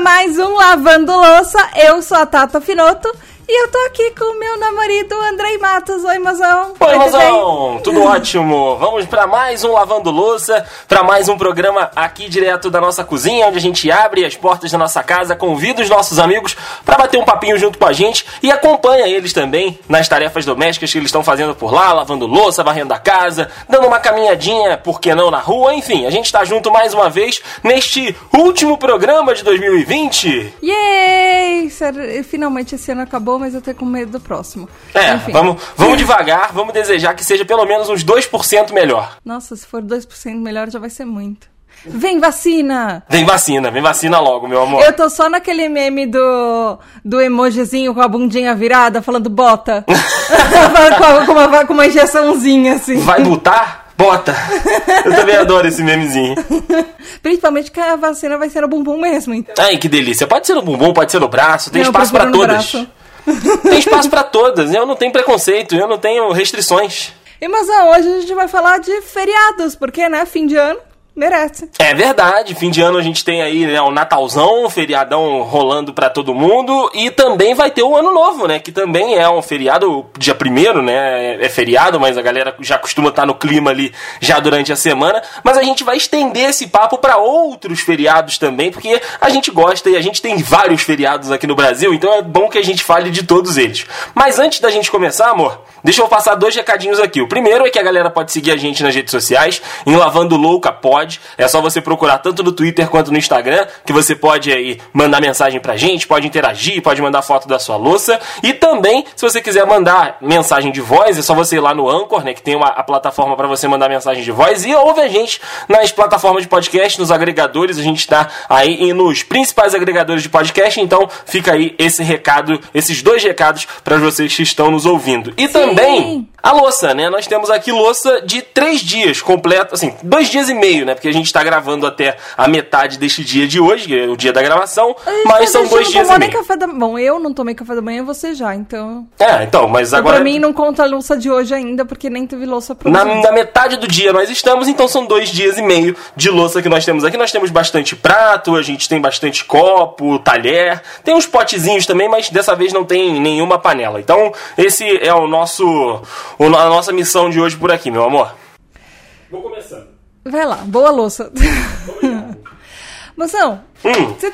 mais um Lavando Louça. Eu sou a Tata Finoto. E eu tô aqui com o meu namorado Andrei Matos. Oi, mozão. Oi, mozão. Tudo ótimo. Vamos para mais um Lavando Louça, para mais um programa aqui direto da nossa cozinha, onde a gente abre as portas da nossa casa, convida os nossos amigos para bater um papinho junto com a gente e acompanha eles também nas tarefas domésticas que eles estão fazendo por lá, lavando louça, varrendo a casa, dando uma caminhadinha, por que não, na rua. Enfim, a gente tá junto mais uma vez neste último programa de 2020. Yay! Finalmente esse ano acabou mas eu tô com medo do próximo. É, Enfim. vamos, vamos devagar, vamos desejar que seja pelo menos uns 2% melhor. Nossa, se for 2% melhor já vai ser muito. Vem vacina! Vem vacina, vem vacina logo, meu amor. Eu tô só naquele meme do, do emojizinho com a bundinha virada, falando bota. com, uma, com uma injeçãozinha, assim. Vai botar? Bota! Eu também adoro esse memezinho. Principalmente que a vacina vai ser no bumbum mesmo, então. Ai, que delícia. Pode ser no bumbum, pode ser no braço, tem Não, espaço para todas. Braço. Tem espaço para todas. Eu não tenho preconceito, eu não tenho restrições. E mas hoje a gente vai falar de feriados, porque, né, fim de ano merece. É verdade, fim de ano a gente tem aí né, o Natalzão, um feriadão rolando para todo mundo e também vai ter o Ano Novo, né, que também é um feriado, dia primeiro, né, é feriado, mas a galera já costuma estar tá no clima ali já durante a semana, mas a gente vai estender esse papo para outros feriados também, porque a gente gosta e a gente tem vários feriados aqui no Brasil, então é bom que a gente fale de todos eles. Mas antes da gente começar, amor, deixa eu passar dois recadinhos aqui. O primeiro é que a galera pode seguir a gente nas redes sociais, em Lavando Louca pode pode. É só você procurar tanto no Twitter quanto no Instagram, que você pode aí mandar mensagem pra gente, pode interagir, pode mandar foto da sua louça. E também, se você quiser mandar mensagem de voz, é só você ir lá no Anchor, né, que tem uma, a plataforma para você mandar mensagem de voz. E ouve a gente nas plataformas de podcast, nos agregadores. A gente está aí nos principais agregadores de podcast. Então, fica aí esse recado, esses dois recados para vocês que estão nos ouvindo. E Sim. também a louça, né? Nós temos aqui louça de três dias completo, assim, dois dias e meio, né? Porque a gente está gravando até a metade deste dia de hoje, que é o dia da gravação, mas são dois dias e meio. Café da... Bom, eu não tomei café da manhã, você já, então. É, então, mas então, agora. Pra mim não conta a louça de hoje ainda, porque nem teve louça pra na, na metade do dia nós estamos, então são dois dias e meio de louça que nós temos aqui. Nós temos bastante prato, a gente tem bastante copo, talher, tem uns potezinhos também, mas dessa vez não tem nenhuma panela. Então, esse é o nosso a nossa missão de hoje por aqui, meu amor. Vou começando. Vai lá, boa louça. Moção, hum. você,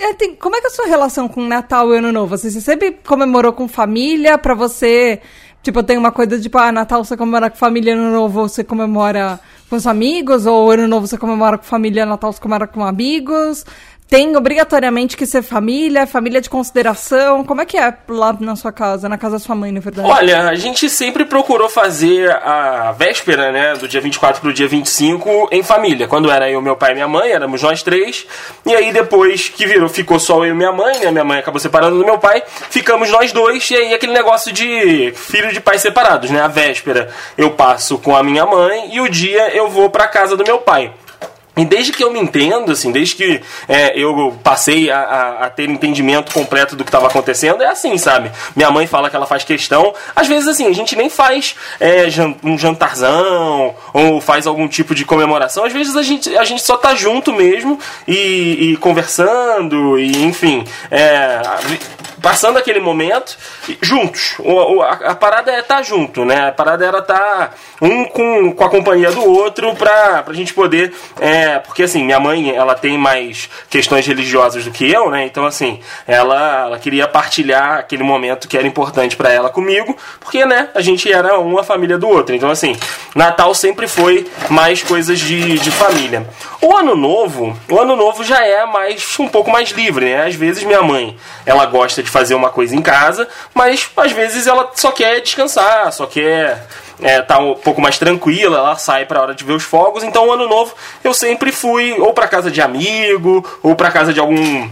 é, tem, como é que é a sua relação com Natal e Ano Novo? Você, você sempre comemorou com família? Pra você, tipo, tem uma coisa tipo, ah, Natal você comemora com família, Ano Novo você comemora com os amigos? Ou Ano Novo você comemora com família, Natal você comemora com amigos? Tem obrigatoriamente que ser família, família de consideração? Como é que é lá na sua casa, na casa da sua mãe, na verdade? Olha, a gente sempre procurou fazer a véspera, né, do dia 24 pro dia 25 em família. Quando era eu, meu pai e minha mãe, éramos nós três. E aí depois que virou, ficou só eu e minha mãe, né, minha mãe acabou separando do meu pai, ficamos nós dois. E aí aquele negócio de filho de pais separados, né? A véspera eu passo com a minha mãe e o dia eu vou pra casa do meu pai. E desde que eu me entendo, assim, desde que é, eu passei a, a, a, ter entendimento completo do que estava acontecendo, é assim, sabe? Minha mãe fala que ela faz questão. Às vezes, assim, a gente nem faz é, um jantarzão ou faz algum tipo de comemoração. Às vezes a gente, a gente só tá junto mesmo e, e conversando e, enfim, é, passando aquele momento juntos. O, a, a, parada é estar tá junto, né? A parada era estar tá um com, com a companhia do outro pra, pra gente poder. É, porque assim, minha mãe ela tem mais questões religiosas do que eu, né? Então, assim, ela, ela queria partilhar aquele momento que era importante para ela comigo, porque, né, a gente era uma família do outro. Então, assim, Natal sempre foi mais coisas de, de família. O ano novo, o ano novo já é mais um pouco mais livre, né? Às vezes minha mãe, ela gosta de fazer uma coisa em casa, mas às vezes ela só quer descansar, só quer é, tá um pouco mais tranquila, ela sai para hora de ver os fogos. Então, ano novo eu sempre fui ou para casa de amigo ou para casa de algum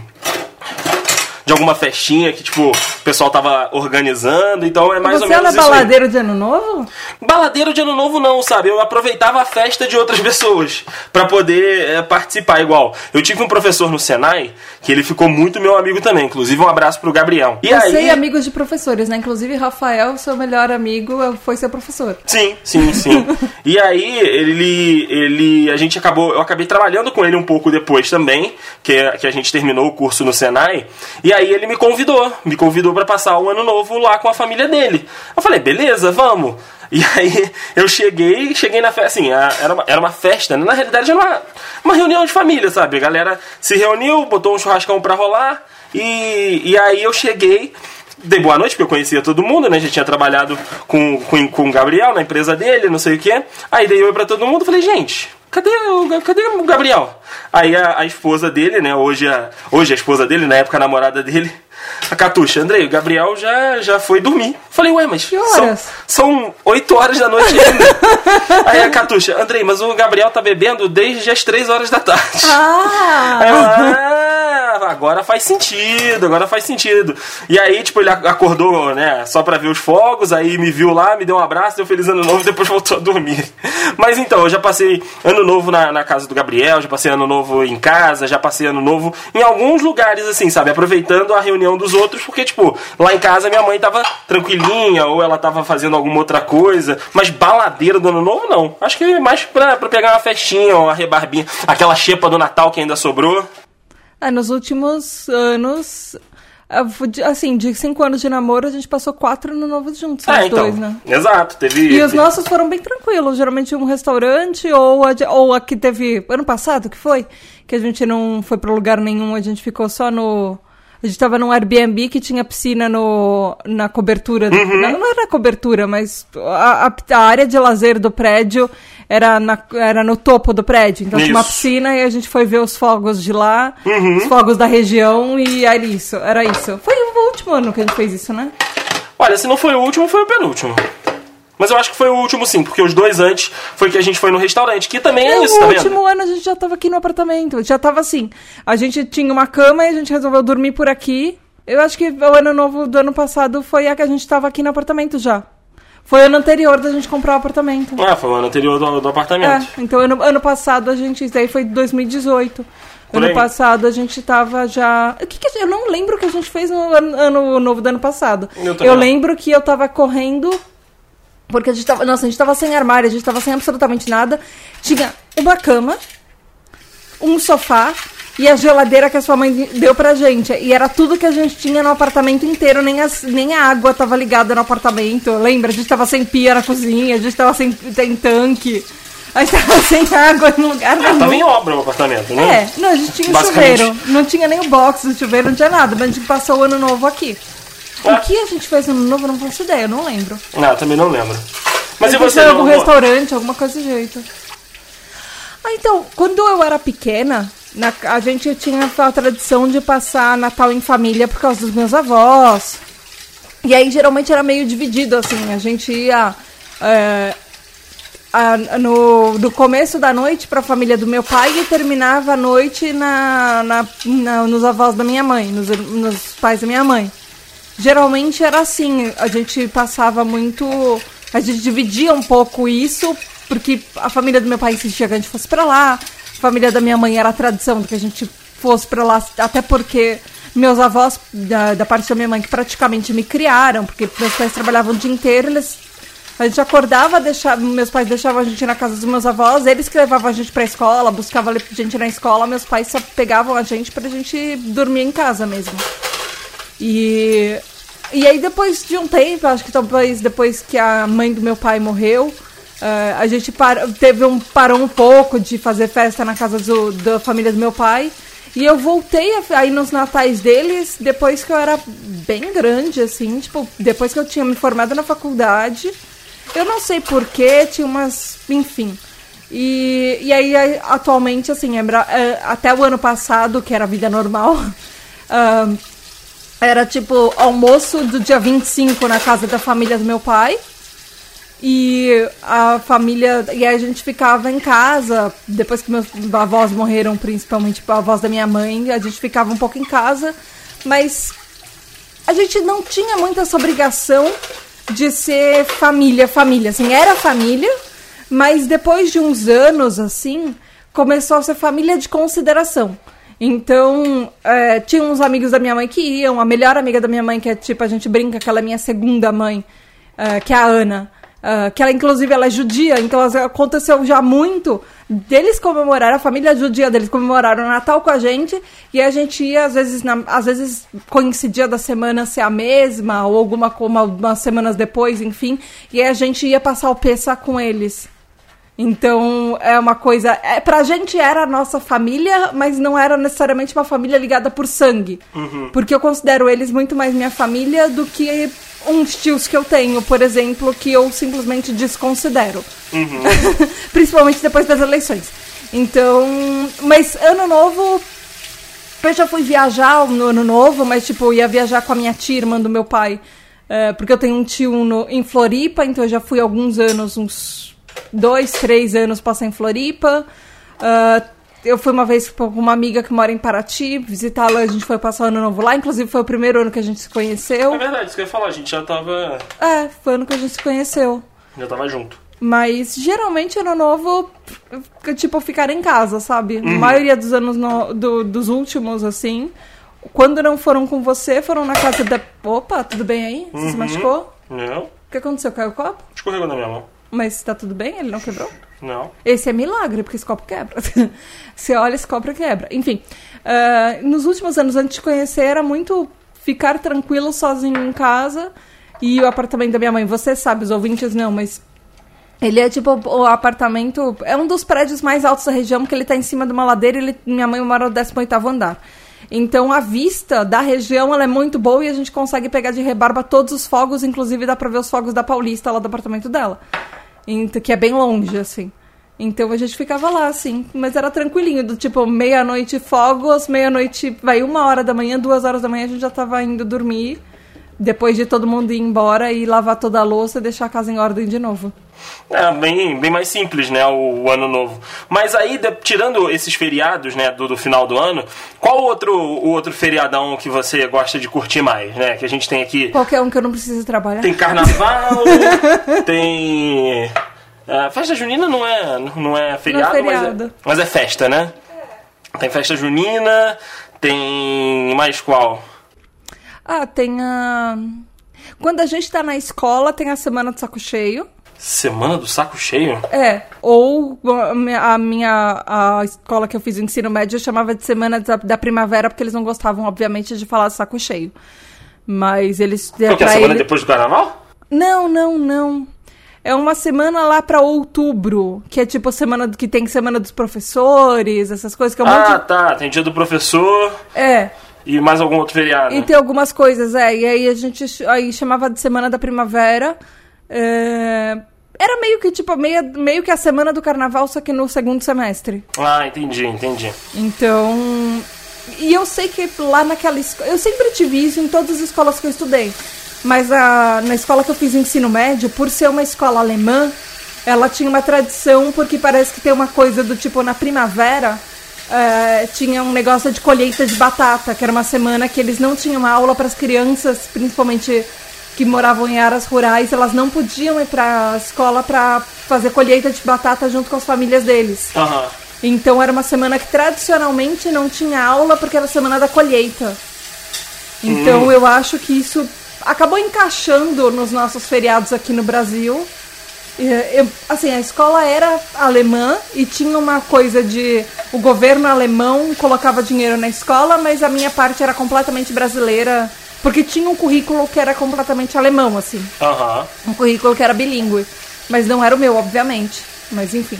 de alguma festinha que, tipo, o pessoal tava organizando. Então é mais Você ou menos era isso aí. baladeiro de ano novo? Baladeiro de ano novo não, sabe? Eu aproveitava a festa de outras pessoas pra poder é, participar igual. Eu tive um professor no Senai que ele ficou muito meu amigo também. Inclusive um abraço pro Gabriel. E Você aí... e amigos de professores, né? Inclusive, Rafael, seu melhor amigo, foi seu professor. Sim, sim, sim. e aí ele, ele, a gente acabou, eu acabei trabalhando com ele um pouco depois também, que, que a gente terminou o curso no Senai. E aí ele me convidou, me convidou pra passar o ano novo lá com a família dele. Eu falei, beleza, vamos. E aí eu cheguei, cheguei na festa, assim, era uma, era uma festa, né? na realidade era uma, uma reunião de família, sabe? A galera se reuniu, botou um churrascão pra rolar, e, e aí eu cheguei, dei boa noite, porque eu conhecia todo mundo, né? Já tinha trabalhado com, com, com o Gabriel na empresa dele, não sei o quê. Aí dei oi pra todo mundo, falei, gente, cadê o, cadê o Gabriel? Aí a, a esposa dele, né? Hoje a, hoje a esposa dele, na época a namorada dele, a Catuxa, Andrei, o Gabriel já, já foi dormir. Falei, ué, mas são, são 8 horas da noite ainda. Aí a Catuxa, Andrei, mas o Gabriel tá bebendo desde as 3 horas da tarde. Aí eu, Ah! agora faz sentido, agora faz sentido. E aí, tipo, ele acordou, né, só pra ver os fogos, aí me viu lá, me deu um abraço, deu feliz ano novo e depois voltou a dormir. Mas então, eu já passei ano novo na, na casa do Gabriel, já passei ano novo em casa, já passei ano novo em alguns lugares, assim, sabe, aproveitando a reunião dos outros, porque, tipo, lá em casa minha mãe tava tranquilinha, ou ela tava fazendo alguma outra coisa, mas baladeira do ano novo, não. Acho que é mais pra, pra pegar uma festinha, uma rebarbinha, aquela xepa do Natal que ainda sobrou. É, nos últimos anos, de- assim, de cinco anos de namoro, a gente passou quatro no novo juntos, Ah, os então. dois, né? Exato, teve. E os nossos foram bem tranquilos, geralmente um restaurante ou a, ou a que teve ano passado, que foi, que a gente não foi pra lugar nenhum, a gente ficou só no a gente tava num Airbnb que tinha piscina no, na cobertura. do- Uhum. Não, não era cobertura, mas a, a- a área de lazer do prédio era, na, era no topo do prédio. Então tinha uma Isso. piscina e a gente foi ver os fogos de lá, Uhum. os fogos da região e era isso, era isso. Foi o último ano que a gente fez isso, né? Olha, se não foi o último, foi o penúltimo. Mas eu acho que foi o último sim, porque os dois antes foi que a gente foi no restaurante, que também é Não, isso, no tá vendo? último ano a gente já tava aqui no apartamento. Já tava assim. A gente tinha uma cama e a gente resolveu dormir por aqui. Eu acho que o ano novo do ano passado foi a que a gente tava aqui no apartamento já. Foi o ano anterior da gente comprar o apartamento. Ah, foi o ano anterior do, do É, apartamento. então ano, ano passado a gente. Isso daí foi 2018. Por ano aí. passado a gente tava já. O que que eu não lembro o que a gente fez no ano, ano novo do ano passado. Eu não. lembro que eu tava correndo. Porque a gente tava. Nossa, a gente tava sem armário, a gente tava sem absolutamente nada. Tinha uma cama, um sofá e a geladeira que a sua mãe deu pra gente. E era tudo que a gente tinha no apartamento inteiro, nem, as, nem a água tava ligada no apartamento. Lembra? A gente tava sem pia na cozinha, a gente tava sem, sem tanque. A gente tava sem água em lugar nenhum. Tava em obra o apartamento, né? É, não, a gente tinha chuveiro. Não tinha nem o box do chuveiro, não tinha nada. Mas a gente passou o ano novo aqui. Ah. O que a gente fez no ano novo, eu não faço ideia, eu não lembro. Não, também não lembro. Mas A e você, em não? algum restaurante, alguma coisa do jeito. Ah, então, quando eu era pequena, na- a gente tinha a tradição de passar Natal em família por causa dos meus avós. E aí, geralmente, era meio dividido, assim. A gente ia é, a- no, no começo da noite para a família do meu pai e terminava a noite na, na- na- nos avós da minha mãe, nos, nos pais da minha mãe. Geralmente era assim, a gente passava muito. A gente dividia um pouco isso, porque a família do meu pai insistia que a gente fosse pra lá, família da minha mãe era a tradição que a gente fosse pra lá, até porque meus avós, da, da parte da minha mãe, que praticamente me criaram, porque meus pais trabalhavam o dia inteiro, eles. A gente acordava, deixava, meus pais deixavam a gente na casa dos meus avós, eles que levavam a gente pra escola, buscavam a gente na escola, meus pais só pegavam a gente pra gente dormir em casa mesmo. E, e aí depois de um tempo, acho que talvez depois que a mãe do meu pai morreu, eh, a gente par, teve um, parou um pouco de fazer festa na casa do, da família do meu pai. E eu voltei a, a ir nos natais deles depois que eu era bem grande, assim, tipo, depois que eu tinha me formado na faculdade. Eu não sei porquê, tinha umas. Enfim. E, e aí, aí, atualmente, assim, é é, até o ano passado, que era vida normal, ah, era tipo almoço do dia 25 na casa da família do meu pai. E a família. E a gente ficava em casa, depois que meus avós morreram, principalmente tipo, a avós da minha mãe, a gente ficava um pouco em casa mas a gente não tinha muito essa obrigação de ser família, família. Assim, era família, mas depois de uns anos, assim, começou a ser família de consideração. Então, é, tinha uns amigos da minha mãe que iam, a melhor amiga da minha mãe, que é tipo, a gente brinca que ela é minha segunda mãe, é, que é a Ana. Uh, que ela, inclusive, ela é judia, então aconteceu já muito deles comemorar, a família judia deles comemoraram o Natal com a gente, e a gente ia, às vezes, na, às vezes coincidia da semana ser a mesma, ou alguma uma, umas semanas depois, enfim, e a gente ia passar o Pêssego com eles. Então, é uma coisa. É, pra gente era a nossa família, mas não era necessariamente uma família ligada por sangue. Uhum. Porque eu considero eles muito mais minha família do que uns tios que eu tenho, por exemplo, que eu simplesmente desconsidero. Uhum. Principalmente depois das eleições. Então, mas ano novo. Eu já fui viajar no ano novo, mas tipo, eu ia viajar com a minha tia, irmã do meu pai. Uh, porque eu tenho um tio no, em Floripa, então eu já fui alguns anos, uns dois, três anos passar em Floripa. Uh, eu fui uma vez com uma amiga que mora em Paraty, visitá-la, a gente foi passar o ano novo lá, inclusive foi o primeiro ano que a gente se conheceu. É verdade, isso que eu ia falar, a gente já tava. É, foi o ano que a gente se conheceu. Já tava junto. Mas geralmente ano novo, tipo, ficar em casa, sabe? Uhum. A maioria dos anos no, do, dos últimos, assim. Quando não foram com você, foram na casa da. Opa, tudo bem aí? Você uhum. se machucou? Não. O que aconteceu? Caiu o copo? Escorregou na minha mão. Mas tá tudo bem? Ele não quebrou? Não. Esse é milagre, porque esse copo quebra. Você olha, esse copo quebra. Enfim, uh, nos últimos anos, antes de conhecer, era muito ficar tranquilo sozinho em casa. E o apartamento da minha mãe, você sabe, os ouvintes não, mas ele é tipo o apartamento. É um dos prédios mais altos da região, porque ele tá em cima de uma ladeira e ele, minha mãe mora no 18 andar. Então a vista da região ela é muito boa e a gente consegue pegar de rebarba todos os fogos, inclusive dá pra ver os fogos da Paulista lá do apartamento dela. Que é bem longe, assim. Então a gente ficava lá, assim, mas era tranquilinho, do tipo, meia-noite fogos, meia-noite, vai uma hora da manhã, duas horas da manhã a gente já tava indo dormir, depois de todo mundo ir embora e lavar toda a louça e deixar a casa em ordem de novo. É, bem, bem mais simples, né, o, o ano novo. Mas aí, de, tirando esses feriados, né, do, do, final do ano, qual outro, o outro feriadão que você gosta de curtir mais, né? Que a gente tem aqui... Qualquer um que eu não preciso trabalhar. Tem carnaval, tem... A festa junina não é, não é feriado, não é feriado. Mas, é, mas é festa, né? Tem festa junina, tem mais qual? Ah, tem a... Quando a gente tá na escola, tem a Semana do Saco Cheio. Semana do Saco Cheio? É, ou a minha a escola que eu fiz o ensino médio chamava de Semana da, da Primavera, porque eles não gostavam, obviamente, de falar saco cheio. Mas eles... Qual que é a semana ele... depois do carnaval? Não, não, não. É uma semana lá para outubro, que é tipo a semana que tem semana dos professores, essas coisas que é um Ah, monte... tá, tem dia do professor. É. E mais algum outro feriado. E tem algumas coisas, é. E aí a gente aí chamava de semana da primavera. É... Era meio que tipo meio, meio que a semana do carnaval, só que no segundo semestre. Ah, entendi, entendi. Então. E eu sei que lá naquela escola. Eu sempre tive isso em todas as escolas que eu estudei. Mas a, na escola que eu fiz ensino médio, por ser uma escola alemã, ela tinha uma tradição, porque parece que tem uma coisa do tipo, na primavera, é, tinha um negócio de colheita de batata, que era uma semana que eles não tinham aula para as crianças, principalmente que moravam em áreas rurais, elas não podiam ir para a escola para fazer colheita de batata junto com as famílias deles. Uhum. Então era uma semana que tradicionalmente não tinha aula porque era a semana da colheita. Então hum. eu acho que isso acabou encaixando nos nossos feriados aqui no Brasil. Eu, assim, a escola era alemã e tinha uma coisa de o governo alemão colocava dinheiro na escola, mas a minha parte era completamente brasileira, porque tinha um currículo que era completamente alemão, assim. Uhum. Um currículo que era bilíngue, mas não era o meu, obviamente. Mas enfim.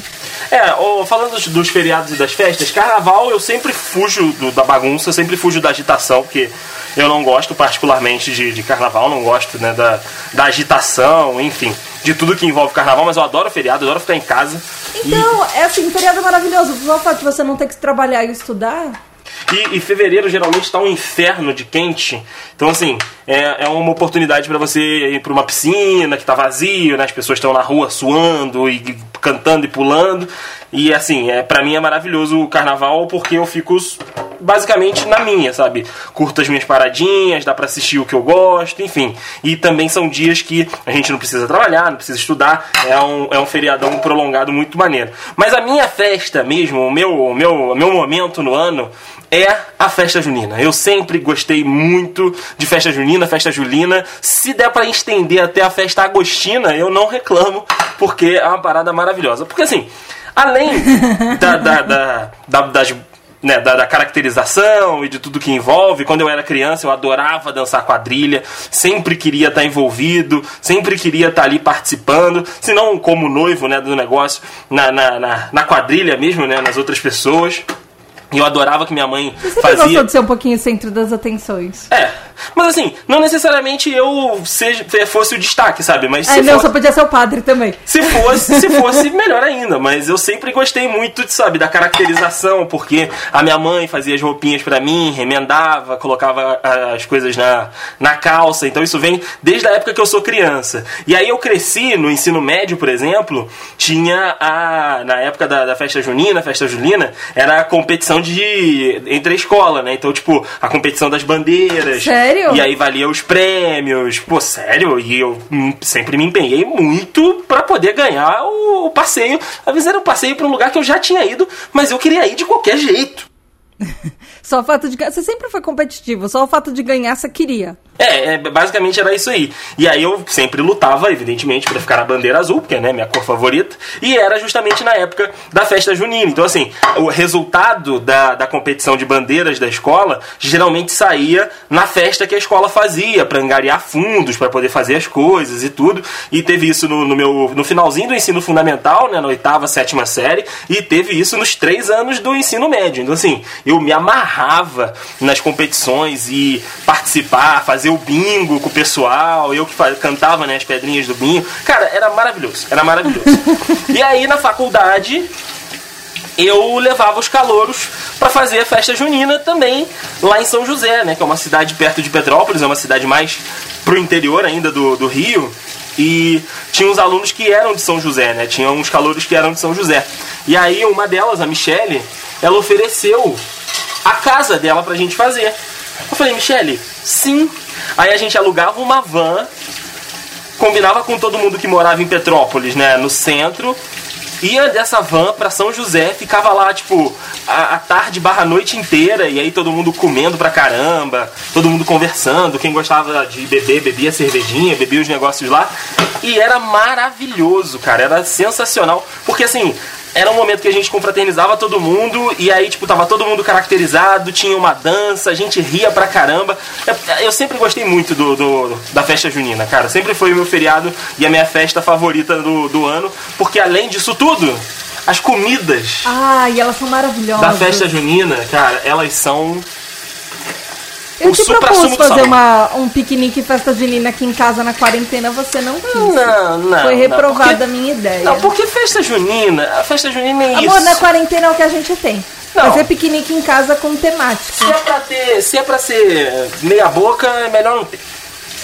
É, falando dos, dos, feriados e das festas, carnaval eu sempre fujo do, da bagunça, sempre fujo da agitação, porque eu não gosto particularmente de, de carnaval, não gosto né, da, da agitação, enfim, de tudo que envolve carnaval, mas eu adoro feriado, adoro ficar em casa. Então, e... é assim, feriado é maravilhoso. O fato de você não ter que trabalhar e estudar. E, e, fevereiro geralmente está um inferno de quente. Então, assim, é, é uma oportunidade para você ir para uma piscina que está vazio, né? As pessoas estão na rua suando e cantando e pulando. E, assim, é, para mim é maravilhoso o carnaval porque eu fico basicamente na minha, sabe? Curto as minhas paradinhas, dá pra assistir o que eu gosto, enfim. E também são dias que a gente não precisa trabalhar, não precisa estudar, é um, é um feriadão prolongado muito maneiro. Mas a minha festa mesmo, o meu, o meu, o meu momento no ano é a festa junina. Eu sempre gostei muito de festa junina, festa julina. Se der para estender até a festa agostina, eu não reclamo, porque é uma parada maravilhosa. Porque assim, além da, da, da, da das né, da, da, caracterização e de tudo que envolve. Quando eu era criança, eu adorava dançar quadrilha, sempre queria estar envolvido, sempre queria estar ali participando, se não como noivo né, do negócio, na, na, na, na quadrilha mesmo, né, nas outras pessoas. E eu adorava que minha mãe Você fazia. gostou de ser um pouquinho centro das atenções. É. Mas assim, não necessariamente eu seja, fosse o destaque, sabe? Mas é, se não, fosse, só podia ser o padre também. se fosse, se fosse, melhor ainda. Mas eu sempre gostei muito, sabe, da caracterização, porque a minha mãe fazia as roupinhas pra mim, remendava, colocava as coisas na, na calça. Então isso vem desde a época que eu sou criança. E aí eu cresci no ensino médio, por exemplo, tinha a. Na época da, da festa junina, festa julina, era a competição de. entre a escola, né? Então, tipo, a competição das bandeiras. Sério? E aí valia os prêmios. Pô, sério? E eu hum, sempre me empenhei muito pra poder ganhar o, o passeio. Às vezes era um passeio pra um lugar que eu já tinha ido, mas eu queria ir de qualquer jeito. Só o fato de ganhar. Você sempre foi competitivo, só o fato de ganhar você queria. É, é, basicamente era isso aí. E aí eu sempre lutava, evidentemente, pra ficar na bandeira azul, porque é né, minha cor favorita. E era justamente na época da festa junina. Então, assim, o resultado da, da competição de bandeiras da escola geralmente saía na festa que a escola fazia, pra angariar fundos, para poder fazer as coisas e tudo. E teve isso no, no, meu, no finalzinho do ensino fundamental, né, na oitava, sétima série, e teve isso nos três anos do ensino médio. Então, assim, eu me amarrava nas competições e participar, fazer o bingo com o pessoal, eu que cantava né, as pedrinhas do bingo. Cara, era maravilhoso, era maravilhoso. e aí na faculdade eu levava os calouros para fazer a festa junina também lá em São José, né, que é uma cidade perto de Petrópolis, é uma cidade mais pro interior ainda do, do Rio. E tinha uns alunos que eram de São José, né? Tinha uns calouros que eram de São José. E aí uma delas, a Michele, ela ofereceu a casa dela pra gente fazer. Eu falei, Michele, sim. Aí a gente alugava uma van, combinava com todo mundo que morava em Petrópolis, né, no centro, ia dessa van pra São José, ficava lá, tipo, a, a tarde barra noite inteira, e aí todo mundo comendo pra caramba, todo mundo conversando, quem gostava de beber, bebia cervejinha, bebia os negócios lá, e era maravilhoso, cara, era sensacional, porque assim, era um momento que a gente confraternizava todo mundo e aí, tipo, tava todo mundo caracterizado, tinha uma dança, a gente ria pra caramba. Eu, sempre gostei muito do, do- da festa junina, cara. Sempre foi o meu feriado e a minha festa favorita do, do ano, porque além disso tudo, as comidas Ai, elas são maravilhosas. da festa junina, cara, elas são. Eu o te propus fazer uma, um piquenique festa junina aqui em casa na quarentena, você não quis. Não, não. Foi reprovada a minha ideia. Não, porque festa junina, a festa junina é Amor, isso. na quarentena é o que a gente tem. Não. Fazer piquenique em casa com temática. Se é pra ter, se é pra ser meia boca, é melhor não ter.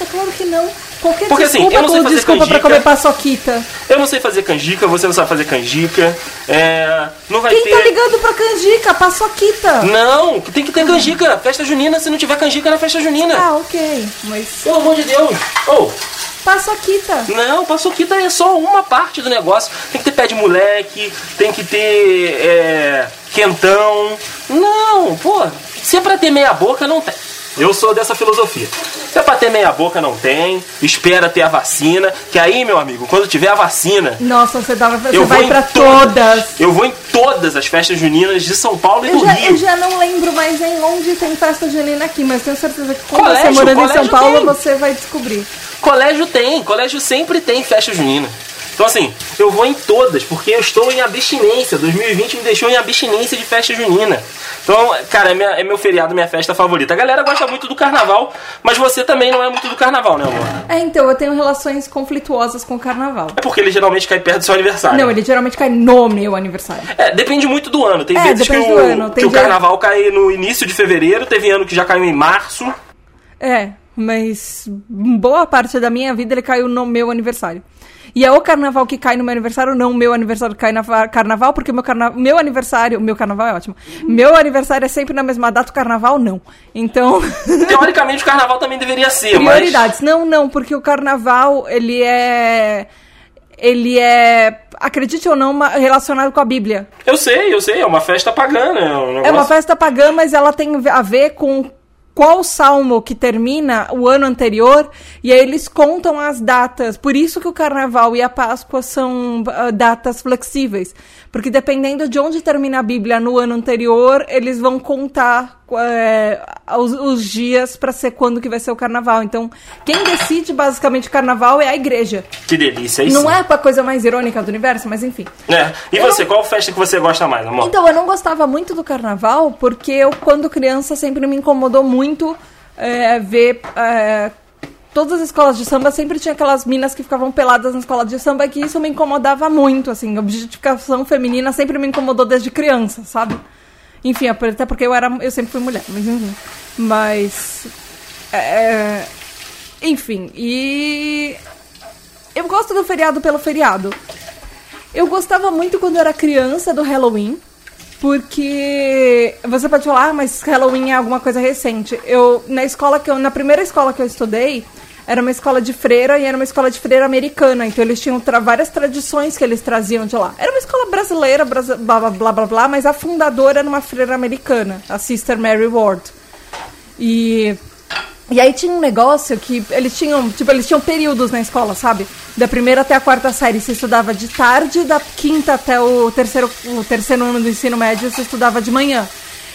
É claro que não. Qualquer Porque, assim, desculpa, eu não sei fazer desculpa pra canjica. comer paçoquita. Eu não sei fazer canjica, você não sabe fazer canjica. É, não vai Quem ter. tá ligando pra canjica? Paçoquita. Não, tem que ter canjica. Festa junina, se não tiver canjica na festa junina. Ah, ok. Mas Pelo amor de Deus. Oh, paçoquita. não, paçoquita é só uma parte do negócio. Tem que ter pé de moleque, tem que ter é, quentão. Não, pô, se é pra ter meia boca, não tem. Eu sou dessa filosofia. Se é pra ter meia boca, não tem. Espera ter a vacina. Que aí, meu amigo, quando tiver a vacina, Nossa, você, dava, você eu vai pra todas. Eu vou em todas as festas juninas de São Paulo e Eu do já, Rio. eu já não lembro mais em onde tem festa junina aqui, mas tenho certeza que quando Colégio, você morando em São Paulo, tem. você vai descobrir. Colégio tem, colégio sempre tem festa junina. Então assim, eu vou em todas, porque eu estou em abstinência. 2020 me deixou em abstinência de festa junina. Então, cara, é, minha- é meu feriado, minha festa favorita. A galera gosta muito do carnaval, mas você também não é muito do carnaval, né, amor? É, então, eu tenho relações conflituosas com o carnaval. É porque ele geralmente cai perto do seu aniversário. Não, ele geralmente cai no meu aniversário. É, depende muito do ano. Tem É, vezes que, o, ano. Tem que o carnaval cai no início de fevereiro, teve ano que já caiu em março. É, mas boa parte da minha vida ele caiu no meu aniversário. E é o carnaval que cai no meu aniversário, não o meu aniversário que cai na carnaval, porque meu, carna... meu aniversário, meu carnaval é ótimo. Meu aniversário é sempre na mesma data, o carnaval não. Então. Teoricamente o carnaval também deveria ser, Prioridades. Mas... Não, não, porque o carnaval, ele é ele é, acredite ou não, relacionado com a Bíblia. Eu sei, eu sei, é uma festa pagã, né? É, um negócio... é uma festa pagã, mas ela tem a ver com qual salmo que termina o ano anterior, e aí eles contam as datas. Por isso que o carnaval e a Páscoa são uh, datas flexíveis. Porque dependendo de onde termina a Bíblia no ano anterior, eles vão contar é, os, os, dias para ser quando que vai ser o carnaval. Então, quem decide basicamente o carnaval é a igreja. Que delícia, isso. Não é a coisa mais irônica do universo, mas enfim. É. E eu você, não... qual festa que você gosta mais, amor? Então, eu não gostava muito do carnaval, porque eu, quando criança, sempre me incomodou muito é, ver. É, todas as escolas de samba sempre tinha aquelas minas que ficavam peladas na escola de samba que isso me incomodava muito, assim, a objetificação feminina sempre me incomodou desde criança, sabe? Enfim, até porque eu era eu sempre fui mulher, mas enfim. Mas é, enfim, e eu gosto do feriado pelo feriado. Eu gostava muito quando eu era criança do Halloween, porque você pode falar, ah, mas Halloween é alguma coisa recente. Eu na escola que eu na primeira escola que eu estudei, era uma escola de freira e era uma escola de freira americana. Então eles tinham tra várias tradições que eles traziam de lá. Era uma escola brasileira, blá, blá blá blá blá, mas a fundadora era uma freira americana, a Sister Mary Ward. E e aí tinha um negócio que eles tinham, tipo, eles tinham períodos na escola, sabe? Da primeira até a quarta série você estudava de tarde, da quinta até o terceiro, o terceiro ano do ensino médio você estudava de manhã.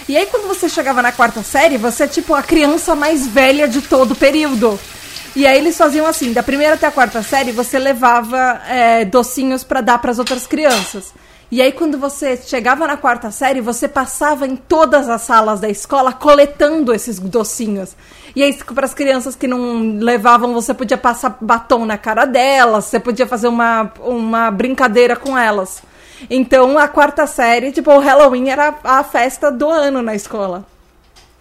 E aí quando você chegava na quarta série, você é tipo a criança mais velha de todo o período. E aí eles faziam assim, da primeira até a quarta série, você levava é, docinhos para dar para as outras crianças. E aí quando você chegava na quarta série, você passava em todas as salas da escola coletando esses docinhos. E aí para as crianças que não levavam, você podia passar batom na cara delas, você podia fazer uma, uma brincadeira com elas. Então a quarta série, tipo, o Halloween era a festa do ano na escola.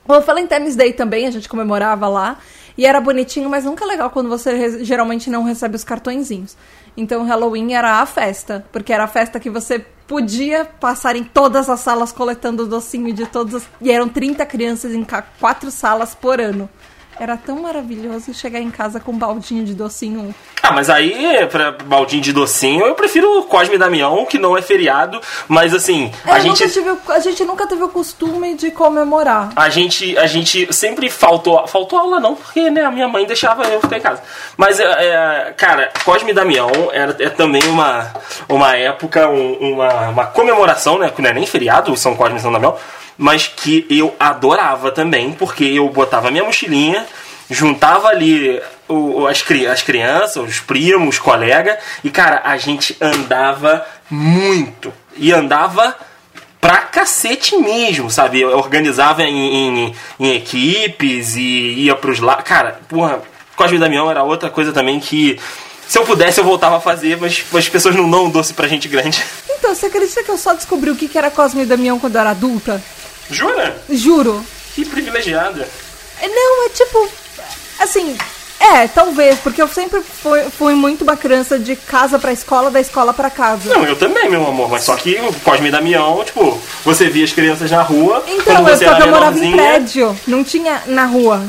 O Valentine's Day também, a gente comemorava lá. E era bonitinho, mas nunca é legal quando você geralmente não recebe os cartõezinhos. Então Halloween era a festa, porque era a festa que você podia passar em todas as salas coletando docinho de todas E eram 30 crianças em quatro salas por ano. Era tão maravilhoso chegar em casa com um baldinho de docinho. Ah, mas aí, pra baldinho de docinho, eu prefiro o Cosme e Damião, que não é feriado, mas assim, é, a, gente... Tive, a gente nunca teve o costume de comemorar. A gente, a gente sempre faltou. Faltou aula, não, porque né, a minha mãe deixava eu ficar em casa. Mas, é, é cara, Cosme e Damião era, é também uma, uma época, um, uma, uma comemoração, né? Que não é nem feriado, São Cosme e São Damião mas que eu adorava também, porque eu botava minha mochilinha, juntava ali o, as, as crianças, os primos, os colegas, e cara, a gente andava muito. E andava pra cacete mesmo, sabe? Eu organizava em, em, em equipes e ia pros lados. Cara, porra, Cosme e Damião era outra coisa também que. Se eu pudesse, eu voltava a fazer, mas as pessoas não dão doce pra gente grande. Então, você acredita que eu só descobri o que era Cosme e Damião quando eu era adulta? Jura? Juro. Que privilegiada. É, não, é tipo. Assim. É, talvez, porque eu sempre fui, fui muito uma criança de casa pra escola, da escola pra casa. Não, eu também, meu amor, mas só que o Cosme e Damião, tipo, você via as crianças na rua. Então, eu, eu morava em prédio, não tinha na rua.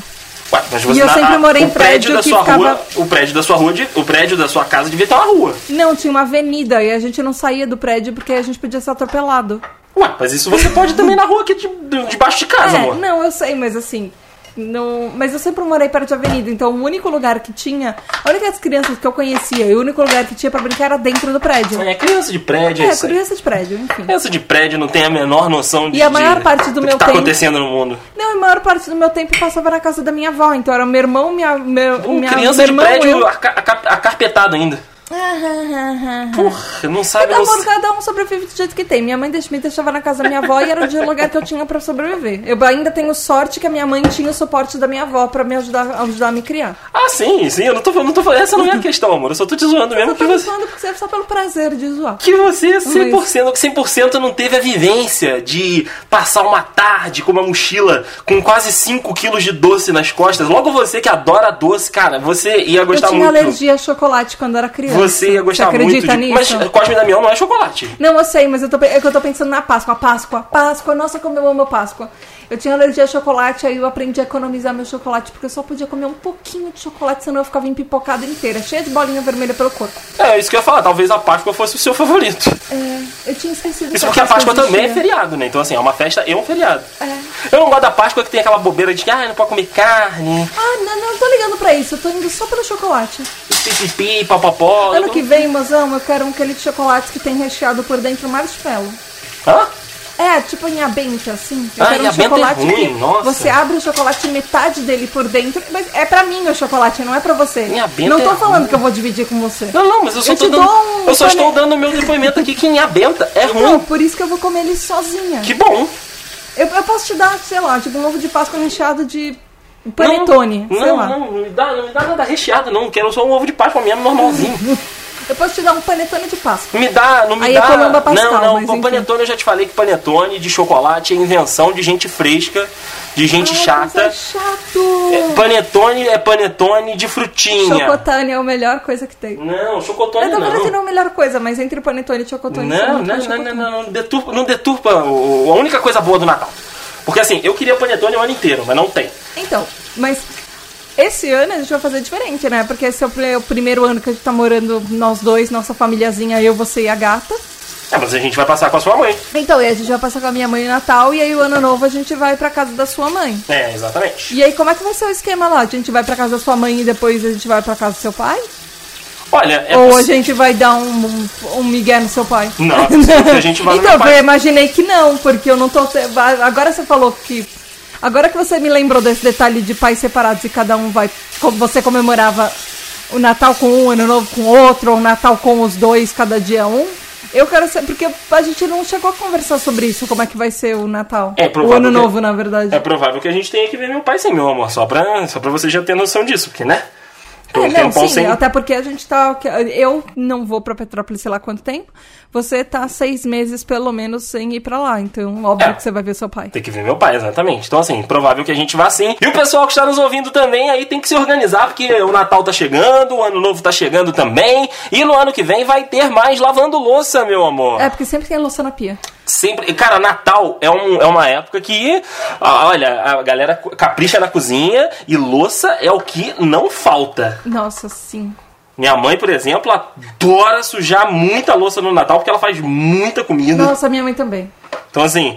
Ué, mas você, e eu sempre morei em prédio, prédio da sua ficava... rua, o prédio da sua rua, o prédio da sua casa devia estar na rua. Não, tinha uma avenida e a gente não saía do prédio porque a gente podia ser atropelado. Ué, mas isso você pode também na rua aqui de, debaixo de casa, é, amor. Não, eu sei, mas assim. No... Mas eu sempre morei perto de avenida, então o único lugar que tinha. A única das crianças que eu conhecia e o único lugar que tinha pra brincar era dentro do prédio. É, criança de prédio, é, é criança de prédio, enfim. Criança de prédio não tem a menor noção de. E a maior parte do, do meu que tá tempo. acontecendo no mundo. Não, a maior parte do meu tempo passava na casa da minha avó, então era meu irmão, minha. Meu, Pô, minha criança meu de irmão, prédio eu... acarpetado ainda. Porra, não sabe cada, você... cada um sobrevive do jeito que tem. Minha mãe me deixava na casa da minha avó e era o lugar que eu tinha para sobreviver. Eu ainda tenho sorte que a minha mãe tinha o suporte da minha avó para me ajudar, ajudar a me criar. Ah, sim, sim. Eu não tô, não tô Essa não é a questão, amor. Eu só tô te zoando mesmo. Eu tô que você... zoando porque é só pelo prazer de zoar. Que você 100%, 100% não teve a vivência de passar uma tarde com uma mochila com quase 5 quilos de doce nas costas. Logo você que adora doce, cara, você ia gostar muito. Eu tinha muito. alergia a chocolate quando era criança. Você ia gostar Você muito de. nisso? Mas Cosme Damião não é chocolate. Não, eu sei, mas eu tô, é que eu tô pensando na Páscoa. Páscoa, Páscoa, nossa, como eu amo Páscoa. Eu tinha alergia a chocolate, aí eu aprendi a economizar meu chocolate, porque eu só podia comer um pouquinho de chocolate, senão eu ficava empipocada inteira, cheia de bolinha vermelha pelo corpo. É, isso que eu ia falar. Talvez a Páscoa fosse o seu favorito. É, eu tinha esquecido Isso que porque a Páscoa também é existia. feriado, né? Então, assim, é uma festa e um feriado. É. Eu não gosto da Páscoa que tem aquela bobeira de que, ah, não pode comer carne, Ah, não, não, eu tô ligando pra isso, eu tô indo só pelo chocolate. pipipi, papapó. Ano então- que vem, mozão, eu quero um aquele de chocolates que tem recheado por dentro marshmallow. Hã? É, tipo em abenta, assim. Eu Ah, quero um é chocolate ruim, que nossa. você abre o chocolate metade dele por dentro, mas é pra mim o chocolate, não é pra você. Não tô é falando ruim. que eu vou dividir com você. Não, não, mas eu só, Eu dando, um eu só estou dando o meu depoimento aqui que em abenta é Não, ruim. por isso que eu vou comer ele sozinha. Que bom. Eu, eu posso te dar, sei lá, tipo um ovo de Páscoa recheado de panetone, não, sei não, lá. Não, não me dá, não me dá nada recheado, não. Quero só um ovo de Páscoa mesmo, normalzinho. Eu posso te dar um panetone de Páscoa. Me dá, não me Aí é dá. Colomba Pascal, não, não, mas o enfim. panetone eu já te falei que panetone de chocolate é invenção de gente fresca, de gente Ai, chata. é chato. É, panetone é panetone de frutinha. Chocotone é a melhor coisa que tem. Não, chocotone tô falando que não. não é a melhor coisa, mas entre panetone e chocotone... Não, não, não, não, não, não, deturpa, não deturpa a única coisa boa do Natal. Porque assim, eu queria panetone o ano inteiro, mas não tem. Então, mas esse ano a gente vai fazer diferente, né? Porque esse é o o primeiro ano que a gente tá morando nós dois, nossa famíliazinha, eu, você e a gata. É, mas a gente vai passar com a sua mãe. Então, e a gente vai passar com a minha mãe no Natal e aí o ano novo a gente vai pra casa da sua mãe. É, exatamente. E aí, como é que vai ser o esquema lá? A gente vai pra casa da sua mãe e depois a gente vai pra casa do seu pai? Olha, é Ou a possi- gente vai dar um, um, um migué no seu pai? Não, é que a gente no Então, eu imaginei que não, porque eu não tô. Agora você falou que. Agora que você me lembrou desse detalhe de pais separados e cada um vai. como Você comemorava o Natal com um, Ano Novo com outro, ou o Natal com os dois, cada dia um. Eu quero saber, porque a gente não chegou a conversar sobre isso, como é que vai ser o Natal. É o Ano que- Novo, na verdade. É provável que a gente tenha que ver meu pai sem meu amor, só pra, só pra você já ter noção disso, porque, né? É, não, sim, sem- até porque a gente tá. Eu não vou pra Petrópolis sei lá quanto tempo. Você tá seis meses, pelo menos, sem ir pra lá. Então, óbvio É. que você vai ver seu pai. Tem que ver meu pai, exatamente. Então, assim, provável que a gente vá sim. E o pessoal que está nos ouvindo também aí tem que se organizar, porque o Natal tá chegando, o Ano Novo tá chegando também. E no ano que vem vai ter mais lavando louça, meu amor. É, porque sempre tem louça na pia. Sempre. Cara, Natal é, um, é uma época que, olha, a galera capricha na cozinha e louça é o que não falta. Nossa, sim. Minha mãe, por exemplo, adora sujar muita louça no Natal porque ela faz muita comida. Nossa, minha mãe também. Então, assim,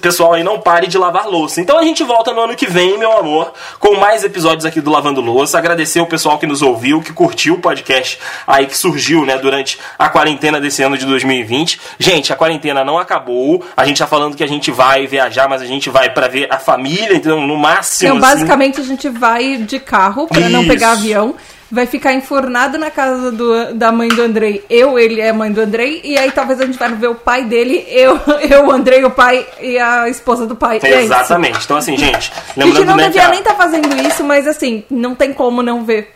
pessoal aí não pare de lavar louça. Então a gente volta no ano que vem, meu amor, com mais episódios aqui do Lavando Louça. Agradecer o pessoal que nos ouviu, que curtiu o podcast aí que surgiu, né, durante a quarentena desse ano de 2020. Gente, a quarentena não acabou. A gente tá falando que a gente vai viajar, mas a gente vai pra ver a família, então no máximo. Então, assim. basicamente, a gente vai de carro pra não pegar avião. Vai ficar enfornado na casa do, da mãe do Andrei. Eu, ele é a mãe do Andrei. E aí talvez a gente vá ver o pai dele. Eu, eu o Andrei, o pai e a esposa do pai. É isso. Exatamente. Então, assim, gente, A gente não devia nem estar fazendo isso, mas assim, não tem como não ver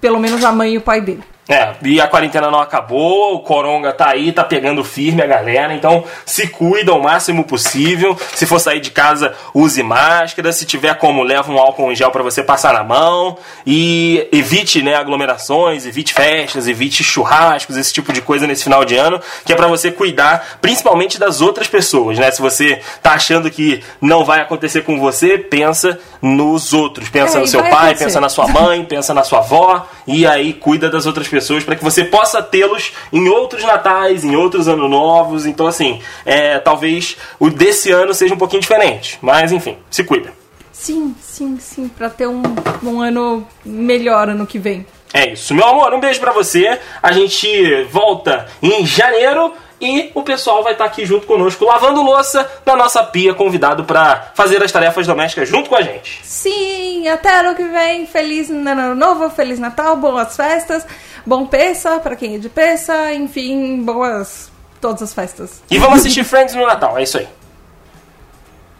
pelo menos a mãe e o pai dele. É, e a quarentena não acabou, o Coronga tá aí, tá pegando firme a galera, então se cuida o máximo possível. Se for sair de casa, use máscara. Se tiver como, leva um álcool em gel pra você passar na mão. E evite, né, aglomerações, evite festas, evite churrascos, esse tipo de coisa nesse final de ano, que é pra você cuidar principalmente das outras pessoas, né? Se você tá achando que não vai acontecer com você, pensa nos outros. Pensa É, no seu pai, acontecer. pensa na sua mãe, pensa na sua avó e aí cuida das outras pessoas para que você possa tê-los em outros natais, em outros anos novos. Então, assim, é, talvez o desse ano seja um pouquinho diferente. Mas, enfim, se cuida. Sim, sim, sim, pra ter um, um ano melhor ano que vem. É isso, meu amor. Um beijo pra você. A gente volta em janeiro. E o pessoal vai estar aqui junto conosco, lavando louça na nossa pia, convidado para fazer as tarefas domésticas junto com a gente. Sim, até ano que vem. Feliz ano novo, feliz Natal, boas festas, bom peça pra quem é de peça, enfim, boas todas as festas. E vamos assistir Friends no Natal, é isso aí.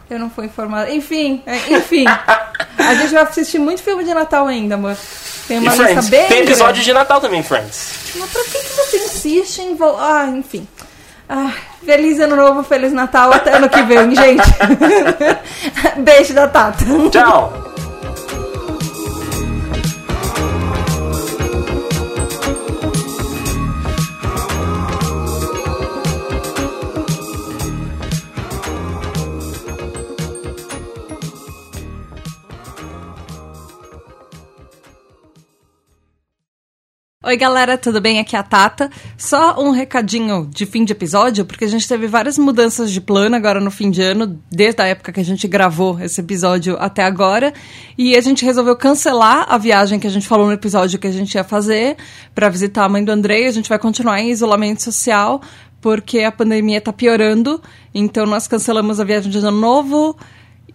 Eu não fui informada. Enfim, é, enfim. a gente vai assistir muito filme de Natal ainda, amor. Tem E uma lista Friends. bem Tem episódio grande. de Natal também, Friends. Mas pra que, que você insiste em... vo- Ah, enfim. Ah, feliz ano novo, feliz Natal, até ano que vem, gente. Beijo da Tata. Tchau! Oi, galera, tudo bem? Aqui é a Tata. Só um recadinho de fim de episódio, porque a gente teve várias mudanças de plano agora no fim de ano, desde a época que a gente gravou esse episódio até agora. E a gente resolveu cancelar a viagem que a gente falou no episódio que a gente ia fazer para visitar a mãe do Andrei. A gente vai continuar em isolamento social, porque a pandemia tá piorando. Então nós cancelamos a viagem de ano novo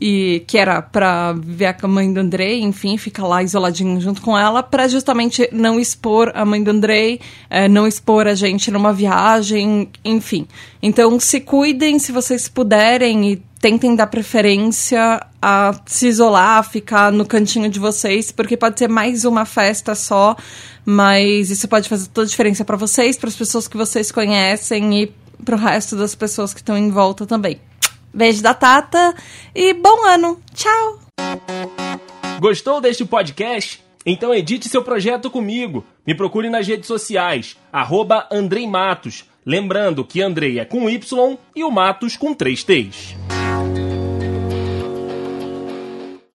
e que era para ver a mãe do Andrei, enfim, ficar lá isoladinho junto com ela, para justamente não expor a mãe do Andrei, é, não expor a gente numa viagem, enfim. Então, se cuidem se vocês puderem e tentem dar preferência a se isolar, a ficar no cantinho de vocês, porque pode ser mais uma festa só, mas isso pode fazer toda a diferença para vocês, para as pessoas que vocês conhecem e para o resto das pessoas que estão em volta também. Beijo da Tata e bom ano. Tchau. Gostou deste podcast? Então edite seu projeto comigo. Me procure nas redes sociais, arroba Andrei Matos. Lembrando que Andrei é com Y e o Matos com três T's.